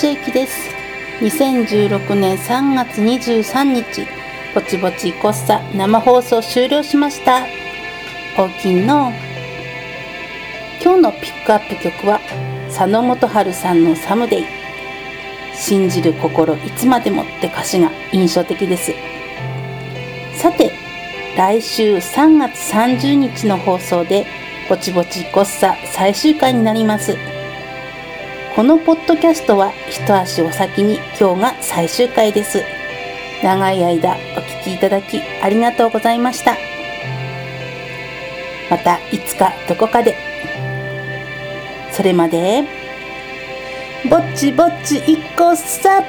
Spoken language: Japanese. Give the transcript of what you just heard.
千恵です。2016年3月23日ぼちぼちこっさ生放送終了しました。大きいの。今日のピックアップ曲は佐野元春さんのサムデイ。信じる心いつまでもって歌詞が印象的です。さて来週3月30日の放送でぼちぼちこっさ最終回になります。このポッドキャストは一足お先に今日が最終回です。長い間お聴きいただきありがとうございました。またいつかどこかで。それまでぼっちぼっちいっこさ。